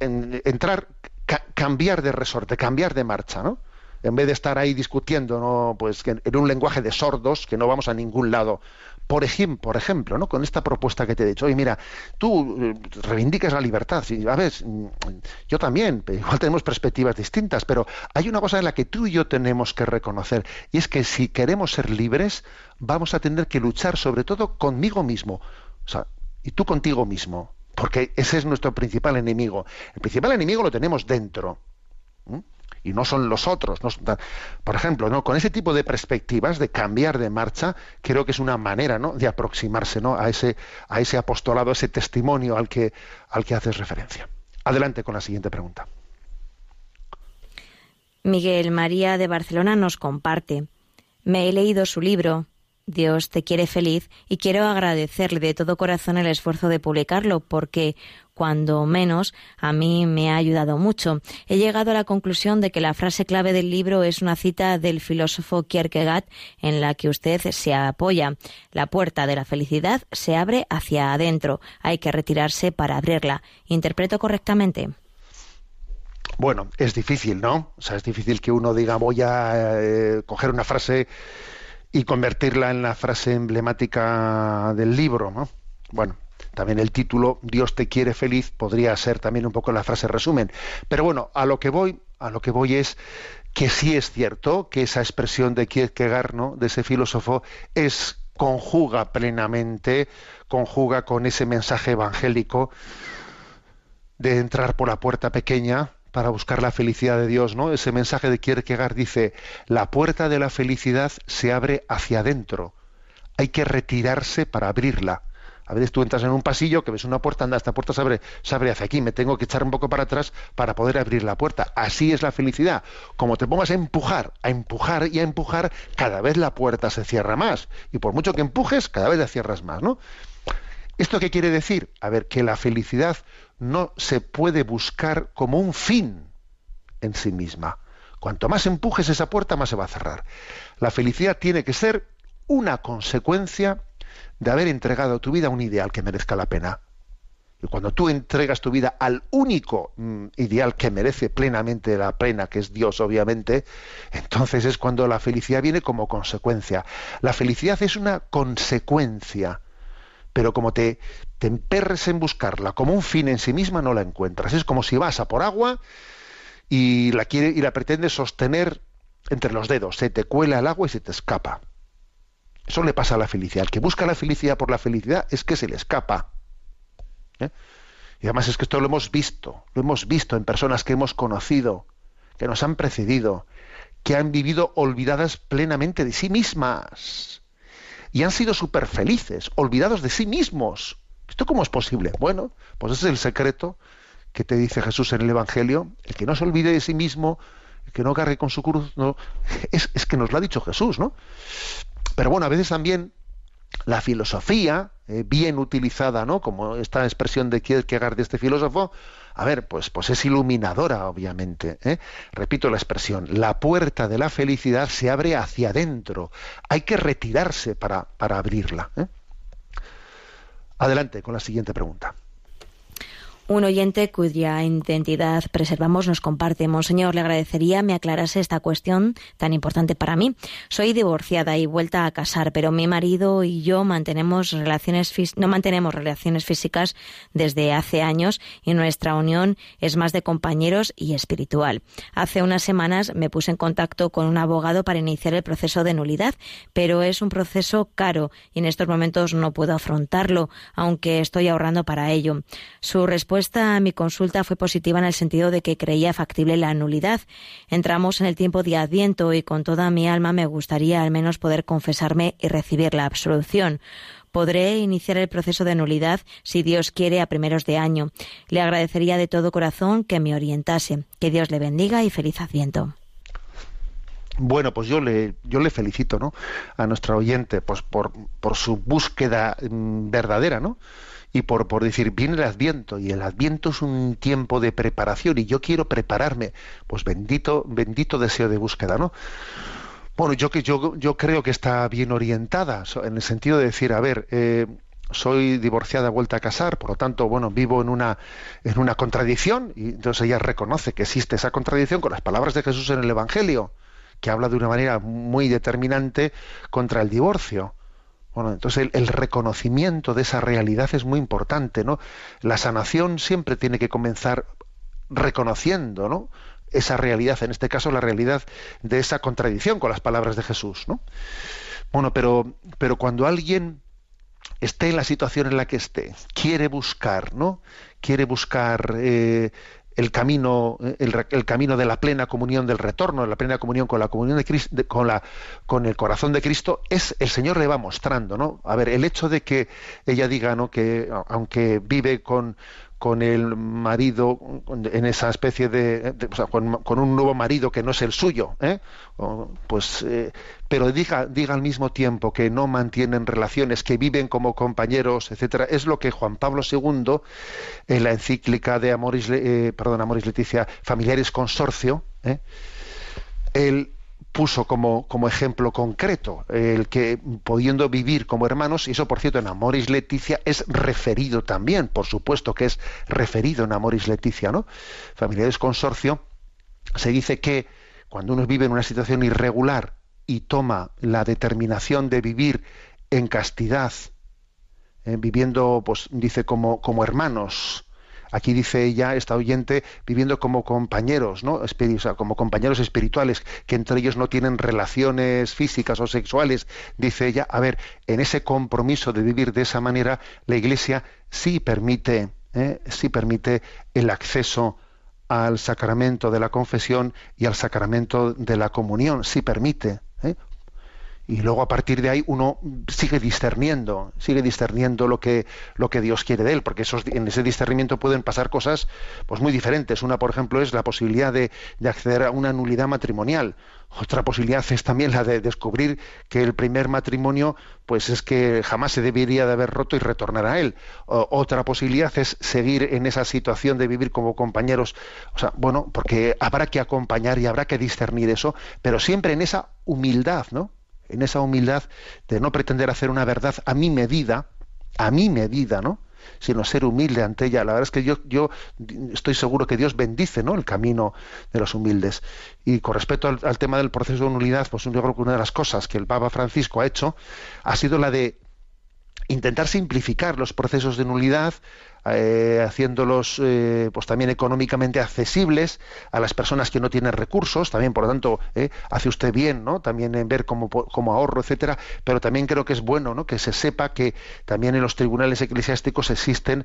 entrar, ca- cambiar de resorte, cambiar de marcha, ¿no? En vez de estar ahí discutiendo, ¿no? Pues en un lenguaje de sordos, que no vamos a ningún lado. Por ejemplo, por ejemplo, ¿no? Con esta propuesta que te he dicho, oye, mira, tú eh, reivindicas la libertad, sí, a ver, mm, yo también, igual tenemos perspectivas distintas, pero hay una cosa en la que tú y yo tenemos que reconocer, y es que si queremos ser libres, vamos a tener que luchar sobre todo conmigo mismo, o sea, y tú contigo mismo, porque ese es nuestro principal enemigo. El principal enemigo lo tenemos dentro. Y no son los otros. por ejemplo, ¿no? con ese tipo de perspectivas, de cambiar de marcha, creo que es una manera ¿no? de aproximarse ¿no? a, ese, a ese apostolado, ese testimonio al que, al que haces referencia. Adelante con la siguiente pregunta. Miguel María de Barcelona nos comparte. Me he leído su libro, Dios te quiere feliz, y quiero agradecerle de todo corazón el esfuerzo de publicarlo, porque, cuando menos, a mí me ha ayudado mucho. He llegado a la conclusión de que la frase clave del libro es una cita del filósofo Kierkegaard en la que usted se apoya. La puerta de la felicidad se abre hacia adentro. Hay que retirarse para abrirla. ¿Interpreto correctamente? Bueno, es difícil, ¿no? O sea, es difícil que uno diga voy a eh, coger una frase y convertirla en la frase emblemática del libro, ¿no? Bueno, también el título Dios te quiere feliz podría ser también un poco la frase resumen. Pero bueno, a lo que voy, a lo que voy es que sí es cierto que esa expresión de Kierkegaard, ¿no? de ese filósofo, es conjuga plenamente, conjuga con ese mensaje evangélico de entrar por la puerta pequeña para buscar la felicidad de Dios, ¿no? Ese mensaje de Kierkegaard dice, la puerta de la felicidad se abre hacia adentro. Hay que retirarse para abrirla. A veces tú entras en un pasillo que ves una puerta, anda, esta puerta se abre, se abre hacia aquí, me tengo que echar un poco para atrás para poder abrir la puerta. Así es la felicidad. Como te pongas a empujar, a empujar y a empujar, cada vez la puerta se cierra más. Y por mucho que empujes, cada vez la cierras más, ¿no? ¿Esto qué quiere decir? A ver, que la felicidad no se puede buscar como un fin en sí misma. Cuanto más empujes esa puerta, más se va a cerrar. La felicidad tiene que ser una consecuencia de haber entregado tu vida a un ideal que merezca la pena. Y cuando tú entregas tu vida al único mm, ideal que merece plenamente la pena, que es Dios, obviamente, entonces es cuando la felicidad viene como consecuencia. La felicidad es una consecuencia pero como te, te emperres en buscarla como un fin en sí misma, no la encuentras. Es como si vas a por agua y la, quiere, y la pretendes sostener entre los dedos. Se te cuela el agua y se te escapa. Eso le pasa a la felicidad. El que busca la felicidad por la felicidad es que se le escapa. ¿eh? Y además es que esto lo hemos visto, lo hemos visto en personas que hemos conocido, que nos han precedido, que han vivido olvidadas plenamente de sí mismas y han sido súper felices, olvidados de sí mismos. ¿Esto cómo es posible? Bueno, pues ese es el secreto que te dice Jesús en el Evangelio. El que no se olvide de sí mismo, el que no cargue con su cruz, es, es que nos lo ha dicho Jesús, ¿no? Pero bueno, a veces también la filosofía, eh, bien utilizada, ¿no? Como esta expresión de Kierkegaard de este filósofo, a ver, pues, pues es iluminadora, obviamente. ¿eh? Repito la expresión, la puerta de la felicidad se abre hacia adentro. Hay que retirarse para, para abrirla. ¿eh? Adelante con la siguiente pregunta. Un oyente cuya identidad preservamos nos comparte. Monseñor, le agradecería me aclarase esta cuestión tan importante para mí. Soy divorciada y vuelta a casar, pero mi marido y yo mantenemos relaciones no mantenemos relaciones físicas desde hace años y nuestra unión es más de compañeros y espiritual. Hace unas semanas me puse en contacto con un abogado para iniciar el proceso de nulidad, pero es un proceso caro y en estos momentos no puedo afrontarlo, aunque estoy ahorrando para ello. Su respuesta respuesta a mi consulta fue positiva en el sentido de que creía factible la nulidad. Entramos en el tiempo de Adviento y con toda mi alma me gustaría al menos poder confesarme y recibir la absolución. Podré iniciar el proceso de nulidad si Dios quiere a primeros de año. Le agradecería de todo corazón que me orientase. Que Dios le bendiga y feliz Adviento. Bueno, pues yo le, yo le felicito, ¿no? A nuestra oyente, pues por, su búsqueda mm, verdadera, ¿no? Y por, por decir, viene el Adviento, y el Adviento es un tiempo de preparación, y yo quiero prepararme. Pues bendito, bendito deseo de búsqueda, ¿no? Bueno, yo que yo, yo creo que está bien orientada, en el sentido de decir, a ver, eh, soy divorciada, vuelta a casar, por lo tanto, bueno, vivo en una, en una contradicción, y entonces ella reconoce que existe esa contradicción con las palabras de Jesús en el Evangelio que habla de una manera muy determinante contra el divorcio. Bueno, entonces el, reconocimiento de esa realidad es muy importante, ¿no? La sanación siempre tiene que comenzar reconociendo, ¿no? Esa realidad, en este caso la realidad de esa contradicción con las palabras de Jesús, ¿no? Bueno, pero, pero cuando alguien esté en la situación en la que esté, quiere buscar, ¿no? Quiere buscar eh, el camino, el, camino de la plena comunión del retorno, de la plena comunión con la comunión de Cristo, con la, con el corazón de Cristo, es el Señor le va mostrando, ¿no? A ver, el hecho de que ella diga, ¿no? Que aunque vive con con el marido en esa especie de, o sea, con, un nuevo marido que no es el suyo ¿eh? pues eh, pero diga diga al mismo tiempo que no mantienen relaciones que viven como compañeros etcétera es lo que Juan Pablo II en la encíclica de Amoris eh, perdón Amoris Leticia familiares consorcio ¿eh? él puso como, como ejemplo concreto, el que pudiendo vivir como hermanos, y eso por cierto en Amoris Leticia es referido también, por supuesto que es referido en Amoris Leticia, ¿no? Familiares Consorcio, se dice que cuando uno vive en una situación irregular y toma la determinación de vivir en castidad, eh, viviendo, pues dice, como, como hermanos, Aquí dice ella, esta oyente, viviendo como compañeros, ¿no? como compañeros espirituales, que entre ellos no tienen relaciones físicas o sexuales. Dice ella, a ver, en ese compromiso de vivir de esa manera, la Iglesia sí permite, ¿eh? sí permite el acceso al sacramento de la confesión y al sacramento de la comunión, sí permite. Y luego a partir de ahí uno sigue discerniendo, sigue discerniendo lo que, lo que Dios quiere de él, porque esos, en ese discernimiento pueden pasar cosas pues muy diferentes. Una, por ejemplo, es la posibilidad de, de, acceder a una nulidad matrimonial. Otra posibilidad es también la de descubrir que el primer matrimonio pues es que jamás se debería de haber roto y retornar a él. otra posibilidad es seguir en esa situación de vivir como compañeros. O sea, bueno, porque habrá que acompañar y habrá que discernir eso, pero siempre en esa humildad, ¿no? En esa humildad de no pretender hacer una verdad a mi medida, a mi medida, ¿no? sino ser humilde ante ella. La verdad es que yo, yo estoy seguro que Dios bendice ¿no? el camino de los humildes. Y con respecto al, tema del proceso de nulidad, pues yo creo que una de las cosas que el Papa Francisco ha hecho ha sido la de intentar simplificar los procesos de nulidad, eh, haciéndolos eh, pues también económicamente accesibles a las personas que no tienen recursos, también por lo tanto eh, hace usted bien, ¿no? También en ver como ahorro, etcétera, pero también creo que es bueno, ¿no? Que se sepa que también en los tribunales eclesiásticos existen,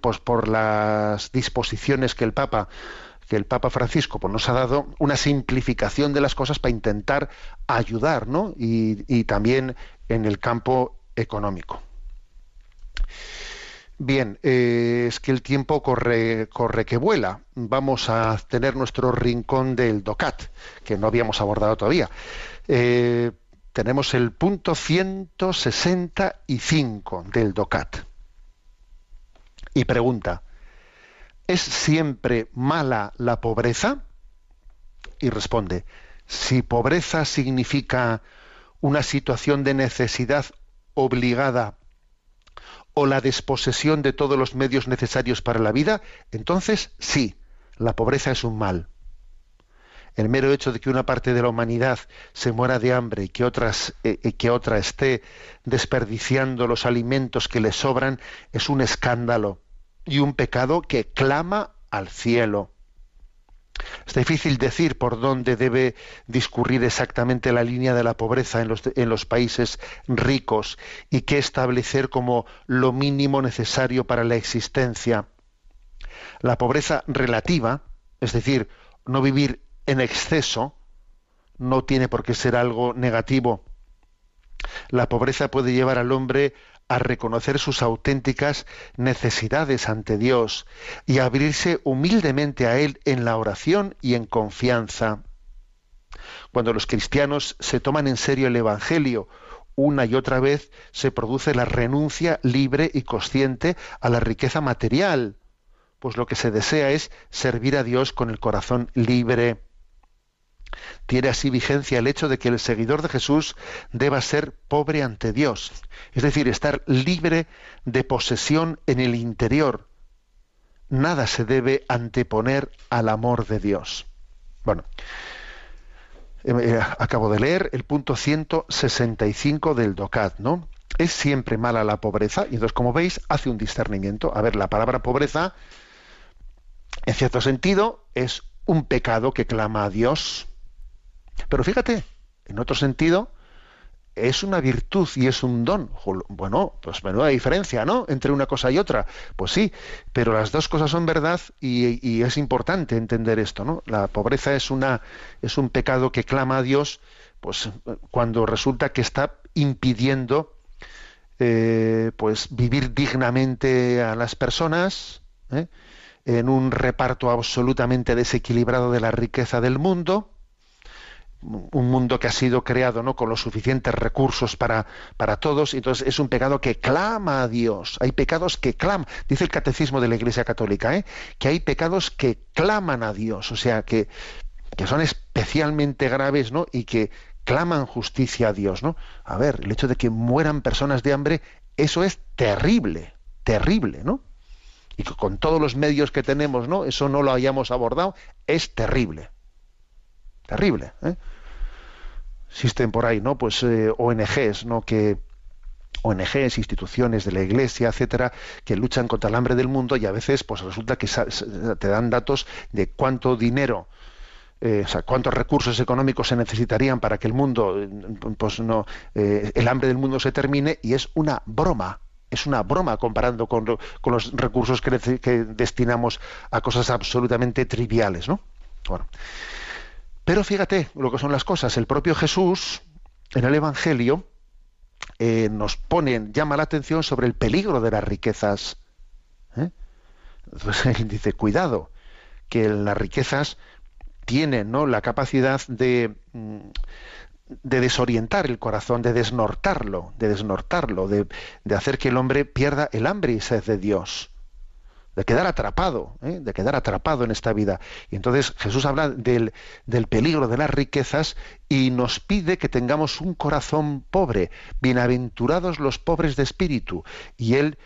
pues por las disposiciones que el Papa que el Papa Francisco pues, nos ha dado una simplificación de las cosas para intentar ayudar, ¿no? Y también en el campo económico. Bien, eh, es que el tiempo corre, corre que vuela. Vamos a tener nuestro rincón del DOCAT, que no habíamos abordado todavía. Eh, tenemos el punto 165 del DOCAT. Y pregunta, ¿es siempre mala la pobreza? Y responde, si pobreza significa una situación de necesidad obligada o la desposesión de todos los medios necesarios para la vida, entonces sí, la pobreza es un mal. El mero hecho de que una parte de la humanidad se muera de hambre y que, otras, eh, que otra esté desperdiciando los alimentos que le sobran es un escándalo y un pecado que clama al cielo. Es difícil decir por dónde debe discurrir exactamente la línea de la pobreza en los, en los, países ricos y qué establecer como lo mínimo necesario para la existencia. La pobreza relativa, es decir, no vivir en exceso, no tiene por qué ser algo negativo. La pobreza puede llevar al hombre a reconocer sus auténticas necesidades ante Dios y a abrirse humildemente a Él en la oración y en confianza. Cuando los cristianos se toman en serio el Evangelio, una y otra vez se produce la renuncia libre y consciente a la riqueza material, pues lo que se desea es servir a Dios con el corazón libre. Tiene así vigencia el hecho de que el seguidor de Jesús deba ser pobre ante Dios, es decir, estar libre de posesión en el interior. Nada se debe anteponer al amor de Dios. Bueno, eh, eh, acabo de leer el punto 165 del DOCAT, ¿no? Es siempre mala la pobreza y entonces, como veis, hace un discernimiento. A ver, la palabra pobreza, en cierto sentido, es un pecado que clama a Dios. Pero fíjate, en otro sentido, es una virtud y es un don. Bueno, pues menuda diferencia, ¿no? Entre una cosa y otra. Pues sí, pero las dos cosas son verdad y, es importante entender esto, ¿no? La pobreza es una es un pecado que clama a Dios, pues cuando resulta que está impidiendo eh, pues vivir dignamente a las personas, ¿eh? en un reparto absolutamente desequilibrado de la riqueza del mundo un mundo que ha sido creado no con los suficientes recursos para, para todos, y entonces es un pecado que clama a Dios. Hay pecados que claman, dice el catecismo de la Iglesia Católica, ¿eh? que hay pecados que claman a Dios, o sea, que, que son especialmente graves ¿no? y que claman justicia a Dios. ¿no? A ver, el hecho de que mueran personas de hambre, eso es terrible, terrible, ¿no? Y que con todos los medios que tenemos, ¿no? Eso no lo hayamos abordado, es terrible terrible. ¿eh? Existen por ahí, ¿no? Pues eh, ONGs, ¿no? Que ONGs, instituciones de la Iglesia, etcétera, que luchan contra el hambre del mundo y a veces, pues resulta que te dan datos de cuánto dinero eh, o sea, cuántos recursos económicos se necesitarían para que el mundo, pues no, el hambre del mundo se termine y es una broma, es una broma comparando con, con los recursos que, que, destinamos a cosas absolutamente triviales, ¿no? Bueno, pero fíjate lo que son las cosas. El propio Jesús, en el Evangelio, eh, nos pone, llama la atención sobre el peligro de las riquezas. ¿eh? Entonces dice, cuidado, que las riquezas tienen ¿no? la capacidad de, mm, de desorientar el corazón, de desnortarlo, de desnortarlo, de, de hacer que el hombre pierda el hambre y sed de Dios de quedar atrapado, ¿eh? de quedar atrapado en esta vida. Y entonces Jesús habla del, del, peligro de las riquezas y nos pide que tengamos un corazón pobre, bienaventurados los pobres de espíritu. Y él,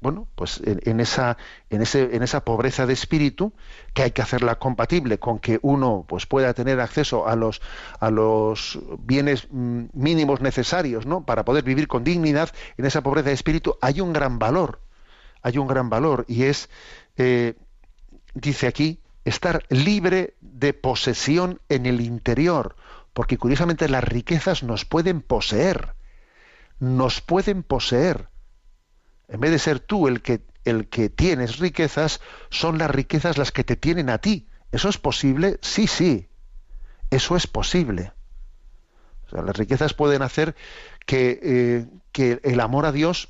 bueno, pues en, esa, en, ese, en esa pobreza de espíritu, que hay que hacerla compatible con que uno pues, pueda tener acceso a los, a los bienes mm, mínimos necesarios ¿no? para poder vivir con dignidad, en esa pobreza de espíritu hay un gran valor hay un gran valor y es, eh, dice aquí, estar libre de posesión en el interior, porque curiosamente las riquezas nos pueden poseer, nos pueden poseer. En vez de ser tú el que, el que tienes riquezas, son las riquezas las que te tienen a ti. ¿Eso es posible? Sí, sí. Eso es posible. las riquezas pueden hacer que, eh, que el amor a Dios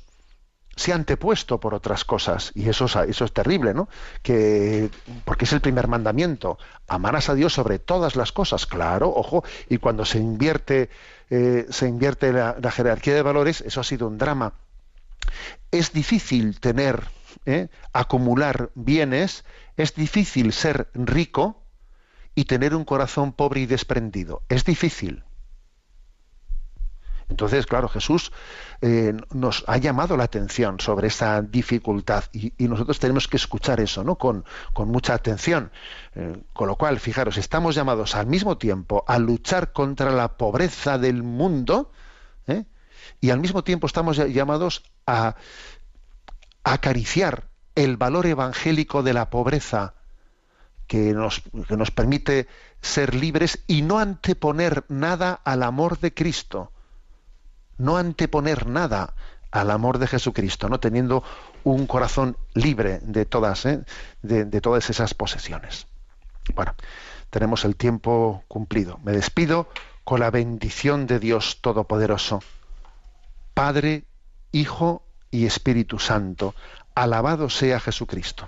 se ha antepuesto por otras cosas y eso, es terrible, ¿no? Que porque es el primer mandamiento, amarás a Dios sobre todas las cosas, claro, ojo, y cuando se invierte eh, se invierte la, jerarquía de valores, eso ha sido un drama. Es difícil tener, ¿eh? acumular bienes, es difícil ser rico y tener un corazón pobre y desprendido. Es difícil. Entonces, claro, Jesús eh, nos ha llamado la atención sobre esa dificultad y, nosotros tenemos que escuchar eso, ¿no? Con, mucha atención. Eh, con lo cual, fijaros, estamos llamados al mismo tiempo a luchar contra la pobreza del mundo ¿eh? y al mismo tiempo estamos llamados a, acariciar el valor evangélico de la pobreza que nos, que nos permite ser libres y no anteponer nada al amor de Cristo no anteponer nada al amor de Jesucristo, no teniendo un corazón libre de todas, ¿eh? de, de todas esas posesiones. Bueno, tenemos el tiempo cumplido. Me despido con la bendición de Dios Todopoderoso, Padre, Hijo y Espíritu Santo. Alabado sea Jesucristo.